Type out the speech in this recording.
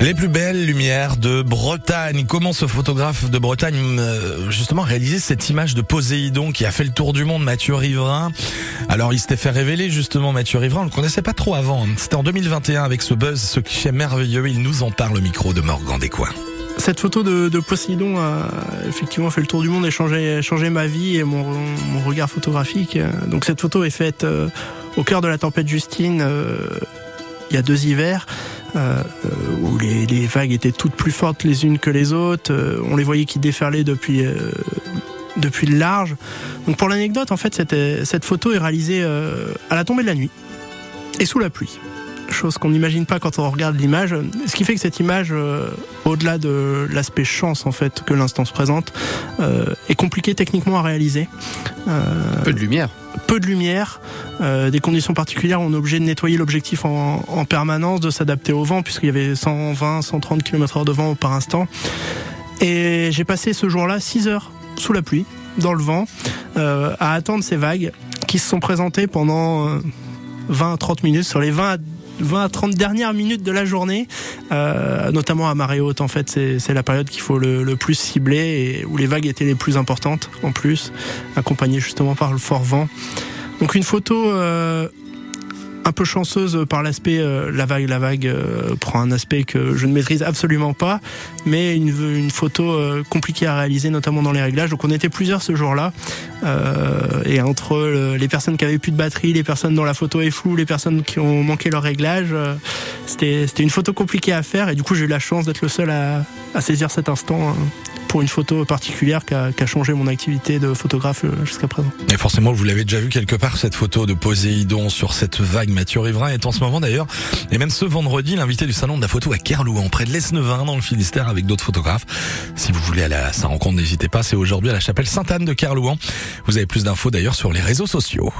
Les plus belles lumières de Bretagne. Comment ce photographe de Bretagne euh, justement réalisé cette image de Poséidon qui a fait le tour du monde, Mathieu Riverain? Alors il s'était fait révéler justement Mathieu Riverain, on le connaissait pas trop avant. C'était en 2021 avec ce buzz, ce cliché merveilleux. Il nous en parle au micro de Morgan Descoings. Cette photo de, Poséidon a effectivement fait le tour du monde et changé, changé ma vie et mon, mon regard photographique. Donc cette photo est faite euh, au cœur de la tempête Justine euh, il y a deux hivers. Euh, où les, vagues étaient toutes plus fortes les unes que les autres. Euh, on les voyait qui déferlaient depuis euh, le large. Donc pour l'anecdote, en fait, cette photo est réalisée à la tombée de la nuit et sous la pluie chose qu'on n'imagine pas quand on regarde l'image. Ce qui fait que cette image, euh, au-delà de l'aspect chance en fait que l'instant se présente, euh, est compliquée techniquement à réaliser. Euh, peu de lumière. Peu de lumière, des conditions particulières. On est obligé de nettoyer l'objectif en, en, permanence, de s'adapter au vent puisqu'il y avait 120, 130 km/h de vent par instant. Et j'ai passé ce jour-là 6 heures sous la pluie, dans le vent, à attendre ces vagues qui se sont présentées pendant 20 à 30 minutes sur les 20 à 20 à 30 dernières minutes de la journée, euh, notamment à marée haute. En fait, c'est la période qu'il faut le, plus cibler et où les vagues étaient les plus importantes en plus, accompagnées justement par le fort vent. Donc une photo euh, un peu chanceuse par l'aspect euh, la vague la vague euh, prend un aspect que je ne maîtrise absolument pas mais une, photo euh, compliquée à réaliser notamment dans les réglages. Donc on était plusieurs ce jour-là et entre le, les personnes qui avaient plus de batterie les personnes dont la photo est floue les personnes qui ont manqué leur réglage c'était une photo compliquée à faire. Et du coup j'ai eu la chance d'être le seul à, à saisir cet instant hein, pour une photo particulière qui a, a, changé mon activité de photographe jusqu'à présent. Et forcément, vous l'avez déjà vu quelque part, cette photo de Poséidon sur cette vague. Mathieu Riverain est en ce moment d'ailleurs, et même ce vendredi, l'invité du salon de la photo à Kerlouan, près de l'Esnevin, dans le Finistère, avec d'autres photographes. Si vous voulez aller à sa rencontre, n'hésitez pas, c'est aujourd'hui à la chapelle Sainte-Anne de Kerlouan. Vous avez plus d'infos d'ailleurs sur les réseaux sociaux.